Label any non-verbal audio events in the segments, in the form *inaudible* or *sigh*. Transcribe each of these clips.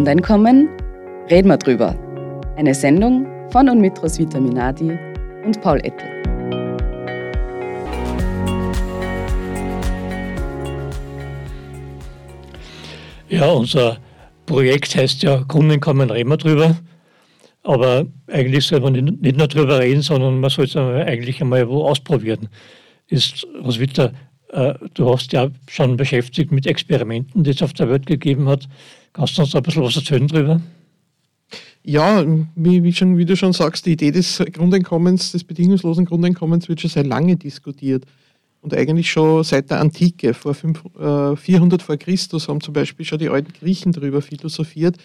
Grundeinkommen reden wir drüber. Eine Sendung von und mit Roswitha Minadi und Paul Ettel. Ja, unser Projekt heißt ja Grundeinkommen reden wir drüber. Aber eigentlich soll man nicht nur drüber reden, sondern man soll es eigentlich einmal wo ausprobieren. Ist, Roswitha, du hast ja schon beschäftigt mit Experimenten, die es auf der Welt gegeben hat. Kannst du uns ein bisschen was erzählen drüber? Ja, wie, wie, schon, wie du schon sagst, die Idee des Grundeinkommens, des bedingungslosen Grundeinkommens wird schon sehr lange diskutiert. Und eigentlich schon seit der Antike, vor fünf, äh, 400 vor Christus, haben zum Beispiel schon die alten Griechen darüber philosophiert,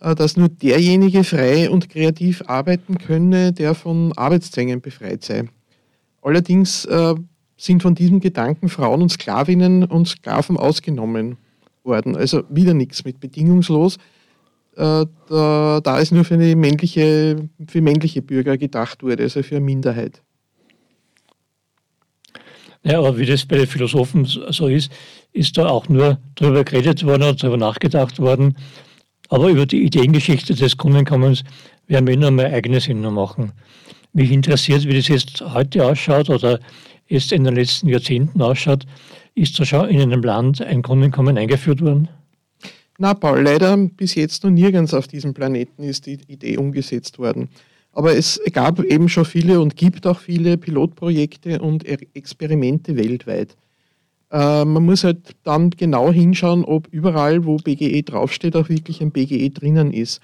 äh, dass nur derjenige frei und kreativ arbeiten könne, der von Arbeitszwängen befreit sei. Allerdings äh, sind von diesem Gedanken Frauen und Sklavinnen und Sklaven ausgenommen worden. Also wieder nichts mit bedingungslos. Äh, da, da es nur für, eine männliche, für männliche Bürger gedacht wurde, also für eine Minderheit. Ja, aber wie das bei den Philosophen so ist, ist da auch nur darüber geredet worden und darüber nachgedacht worden. Aber über die Ideengeschichte des Grundeinkommens werden wir noch mal eigene Sendung machen. Mich interessiert, wie das jetzt heute ausschaut oder jetzt in den letzten Jahrzehnten ausschaut. Ist da schon in einem Land ein Grundeinkommen eingeführt worden? Na, Paul, leider bis jetzt noch nirgends auf diesem Planeten ist die Idee umgesetzt worden. Aber es gab eben schon viele und gibt auch viele Pilotprojekte und Experimente weltweit. Äh, man muss halt dann genau hinschauen, ob überall, wo BGE draufsteht, auch wirklich ein BGE drinnen ist.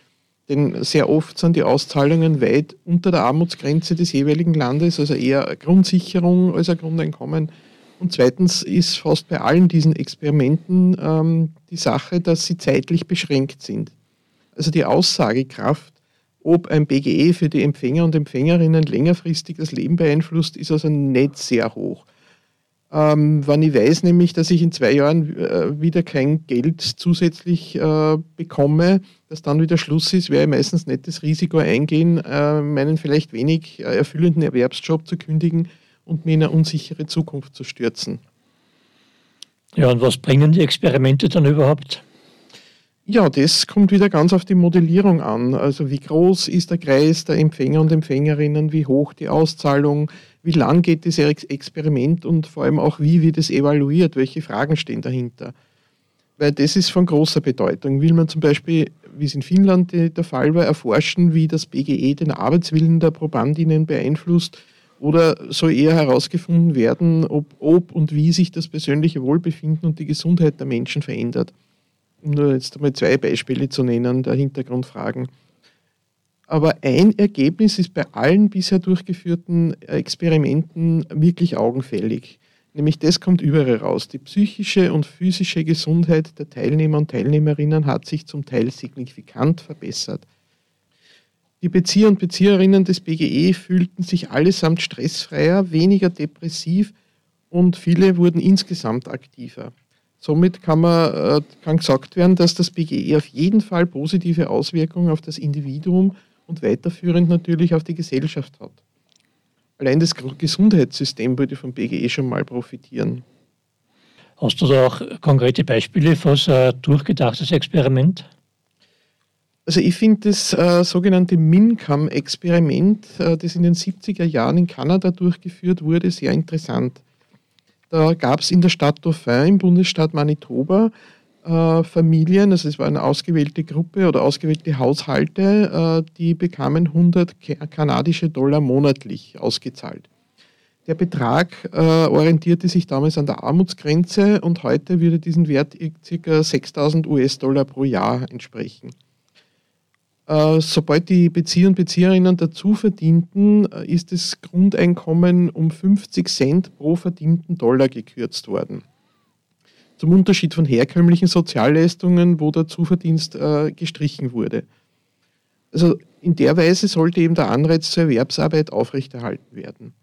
Denn sehr oft sind die Auszahlungen weit unter der Armutsgrenze des jeweiligen Landes, also eher Grundsicherung als ein Grundeinkommen. Und zweitens ist fast bei allen diesen Experimenten ähm, die Sache, dass sie zeitlich beschränkt sind. Also die Aussagekraft, ob ein BGE für die Empfänger und Empfängerinnen längerfristig das Leben beeinflusst, ist also nicht sehr hoch. Ähm, wenn ich weiß nämlich, dass ich in zwei Jahren äh, wieder kein Geld zusätzlich äh, bekomme, dass dann wieder Schluss ist, werde ich meistens nicht das Risiko eingehen, äh, meinen vielleicht wenig äh, erfüllenden Erwerbsjob zu kündigen und mir in eine unsichere Zukunft zu stürzen. Ja, und was bringen die Experimente dann überhaupt? Ja, das kommt wieder ganz auf die Modellierung an. Also wie groß ist der Kreis der Empfänger und Empfängerinnen, wie hoch die Auszahlung, wie lang geht das Experiment und vor allem auch, wie wird es evaluiert, welche Fragen stehen dahinter. Weil das ist von großer Bedeutung. Will man zum Beispiel, wie es in Finnland der Fall war, erforschen, wie das BGE den Arbeitswillen der Probandinnen beeinflusst, oder soll eher herausgefunden werden, ob, ob und wie sich das persönliche Wohlbefinden und die Gesundheit der Menschen verändert? Um nur jetzt einmal zwei Beispiele zu nennen, der Hintergrundfragen. Aber ein Ergebnis ist bei allen bisher durchgeführten Experimenten wirklich augenfällig. Nämlich das kommt überall raus. Die psychische und physische Gesundheit der Teilnehmer und Teilnehmerinnen hat sich zum Teil signifikant verbessert. Die Bezieher und Bezieherinnen des BGE fühlten sich allesamt stressfreier, weniger depressiv und viele wurden insgesamt aktiver. Somit kann, man, äh, kann gesagt werden, dass das BGE auf jeden Fall positive Auswirkungen auf das Individuum und weiterführend natürlich auf die Gesellschaft hat. Allein das Gesundheitssystem würde vom BGE schon mal profitieren. Hast du da auch konkrete Beispiele für so ein durchgedachtes Experiment? Also ich finde das äh, sogenannte MINCAM-Experiment, äh, das in den 70er Jahren in Kanada durchgeführt wurde, sehr interessant. Da gab es in der Stadt Dauphin im Bundesstaat Manitoba äh, Familien, also es war eine ausgewählte Gruppe oder ausgewählte Haushalte, äh, die bekamen 100 kanadische Dollar monatlich ausgezahlt. Der Betrag äh, orientierte sich damals an der Armutsgrenze und heute würde diesen Wert ca. 6000 US-Dollar pro Jahr entsprechen. Äh, sobald die Bezieher und Bezieherinnen dazu verdienten, äh, ist das Grundeinkommen um 50 Cent pro verdienten Dollar gekürzt worden. Zum Unterschied von herkömmlichen Sozialleistungen, wo der Zuverdienst äh, gestrichen wurde. Also in der Weise sollte eben der Anreiz zur Erwerbsarbeit aufrechterhalten werden.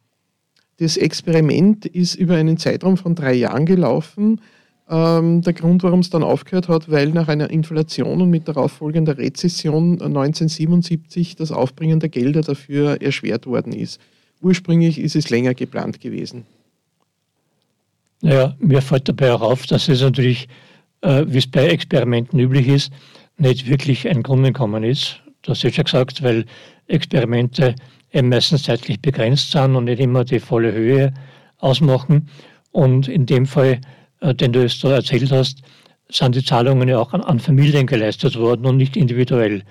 Das Experiment ist über einen Zeitraum von drei Jahren gelaufen. Ähm, der Grund, warum es dann aufgehört hat, weil nach einer Inflation und mit darauf folgender Rezession 1977 das Aufbringen der Gelder dafür erschwert worden ist. Ursprünglich ist es länger geplant gewesen. Naja, mir fällt dabei auch auf, dass es natürlich, äh, wie es bei Experimenten üblich ist, nicht wirklich ein Grundeinkommen ist. Das du schon gesagt, weil Experimente meistens zeitlich begrenzt sind und nicht immer die volle Höhe ausmachen. Und in dem Fall, den du jetzt erzählt hast, sind die Zahlungen ja auch an, an Familien geleistet worden und nicht individuell,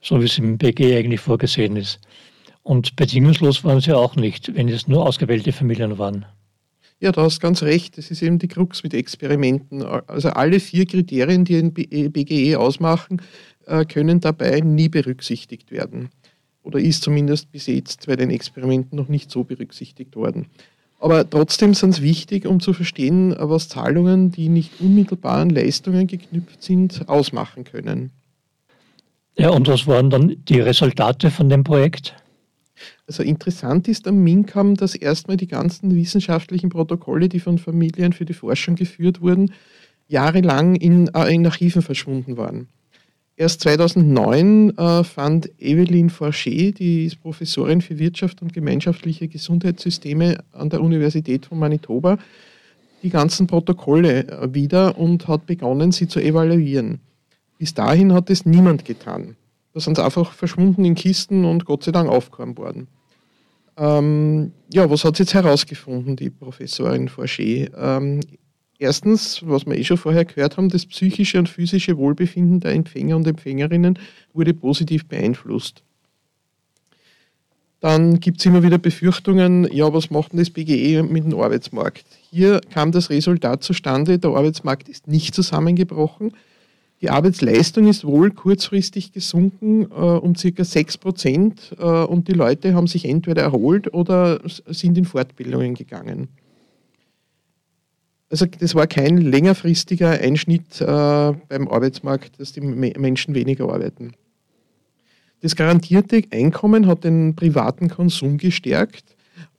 so wie es im BG eigentlich vorgesehen ist. Und bedingungslos waren sie auch nicht, wenn es nur ausgewählte Familien waren. Ja, da hast ganz recht. Das ist eben die Krux mit Experimenten. Also alle vier Kriterien, die ein BGE äh, ausmachen, äh, können dabei nie berücksichtigt werden. Oder ist zumindest bis jetzt bei den Experimenten noch nicht so berücksichtigt worden. Aber trotzdem sind es wichtig, um zu verstehen, was Zahlungen, die nicht unmittelbar an Leistungen geknüpft sind, ausmachen können. Ja, und was waren dann die Resultate von dem Projekt? Also interessant ist am MINCAM, dass erstmal die ganzen wissenschaftlichen Protokolle, die von Familien für die Forschung geführt wurden, jahrelang in, äh, in Archiven verschwunden waren. Erst 2009 äh, fand Evelyn Forcher, die ist Professorin für Wirtschaft und gemeinschaftliche Gesundheitssysteme an der Universität von Manitoba, die ganzen Protokolle äh, wieder und hat begonnen, sie zu evaluieren. Bis dahin hat es niemand getan. Da sind sie einfach verschwunden in Kisten und Gott sei Dank aufgehoben worden. Ähm, ja, was hat sie jetzt herausgefunden, die Professorin Forcher? Ähm, Erstens, was wir eh schon vorher gehört haben, das psychische und physische Wohlbefinden der Empfänger und Empfängerinnen wurde positiv beeinflusst. Dann gibt es immer wieder Befürchtungen, ja, was macht denn das BGE mit dem Arbeitsmarkt? Hier kam das Resultat zustande, der Arbeitsmarkt ist nicht zusammengebrochen. Die Arbeitsleistung ist wohl kurzfristig gesunken äh, um circa 6 Prozent äh, und die Leute haben sich entweder erholt oder sind in Fortbildungen gegangen. Also das war kein längerfristiger Einschnitt äh, beim Arbeitsmarkt, dass die Menschen weniger arbeiten. Das garantierte Einkommen hat den privaten Konsum gestärkt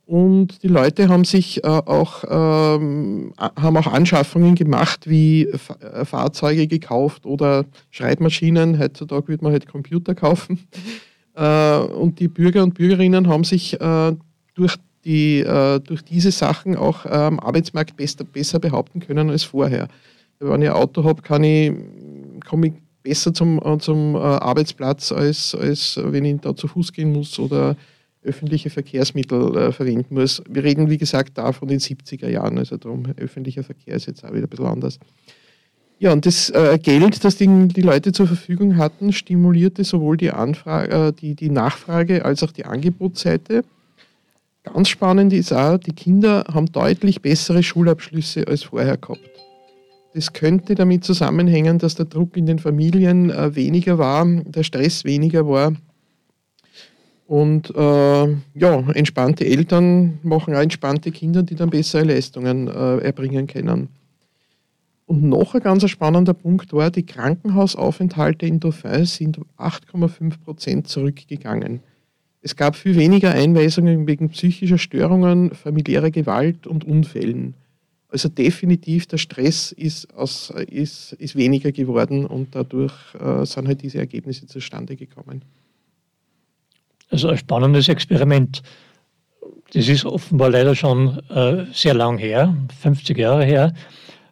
und die Leute haben sich äh, auch, ähm, haben auch Anschaffungen gemacht, wie äh, Fahrzeuge gekauft oder Schreibmaschinen. Heutzutage würde man halt Computer kaufen. *laughs* Äh, und die Bürger und Bürgerinnen haben sich äh, durch die äh, durch diese Sachen auch am ähm, Arbeitsmarkt besser, besser behaupten können als vorher. Wenn ich ein Auto habe, kann ich, komme ich besser zum, äh, zum äh, Arbeitsplatz, als, als wenn ich da zu Fuß gehen muss oder öffentliche Verkehrsmittel äh, verwenden muss. Wir reden, wie gesagt, da von den 70er Jahren, also darum, öffentlicher Verkehr ist jetzt auch wieder ein bisschen anders. Ja, und das äh, Geld, das die, die, Leute zur Verfügung hatten, stimulierte sowohl die, Anfrage, äh, die, die Nachfrage als auch die Angebotsseite. Ganz spannend ist auch, die Kinder haben deutlich bessere Schulabschlüsse als vorher gehabt. Das könnte damit zusammenhängen, dass der Druck in den Familien äh, weniger war, der Stress weniger war. Und äh, ja, entspannte Eltern machen auch entspannte Kinder, die dann bessere Leistungen äh, erbringen können. Und noch ein ganz spannender Punkt war, die Krankenhausaufenthalte in Dauphin sind um 8,5 Prozent zurückgegangen. Es gab viel weniger Einweisungen wegen psychischer Störungen, familiärer Gewalt und Unfällen. Also definitiv der Stress ist, aus, ist, ist weniger geworden und dadurch äh, sind halt diese Ergebnisse zustande gekommen. Also ein spannendes Experiment. Das ist offenbar leider schon äh, sehr lang her, 50 Jahre her.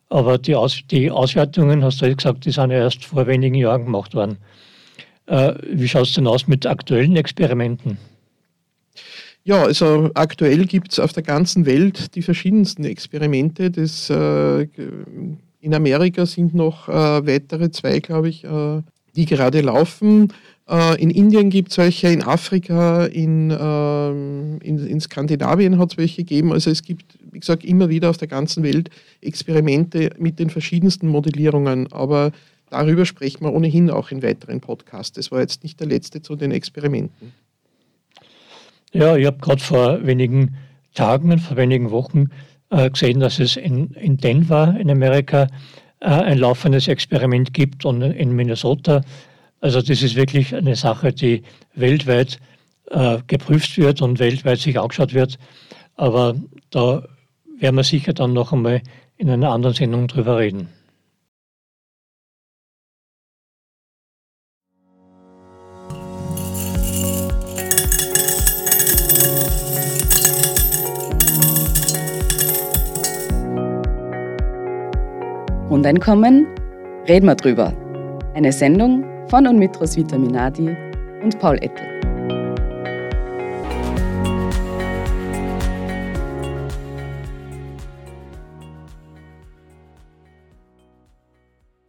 Aber die, Aus die Auswertungen, hast du ja gesagt, die sind ja erst vor wenigen Jahren gemacht worden. Äh, wie schaut es denn aus mit aktuellen Experimenten? Ja, also aktuell gibt es auf der ganzen Welt die verschiedensten Experimente. Das, äh, in Amerika sind noch äh, weitere zwei, glaube ich, äh, die gerade laufen. Äh, in Indien gibt es welche, in Afrika, in, ähm, in, in Skandinavien hat es welche gegeben. Also es gibt, wie gesagt, immer wieder auf der ganzen Welt Experimente mit den verschiedensten Modellierungen. Aber Darüber sprechen wir ohnehin auch in weiteren Podcasts. Das war jetzt nicht der letzte zu den Experimenten. Ja, ich habe gerade vor wenigen Tagen, vor wenigen Wochen äh, gesehen, dass es in, in Denver in Amerika äh, ein laufendes Experiment gibt und in Minnesota. Also das ist wirklich eine Sache, die weltweit äh, geprüft wird und weltweit sich angeschaut wird. Aber da werden wir sicher dann noch einmal in einer anderen Sendung drüber reden. Grundeinkommen? Reden wir drüber. Eine Sendung von und mit Roswitha Minadi und Paul Ettel.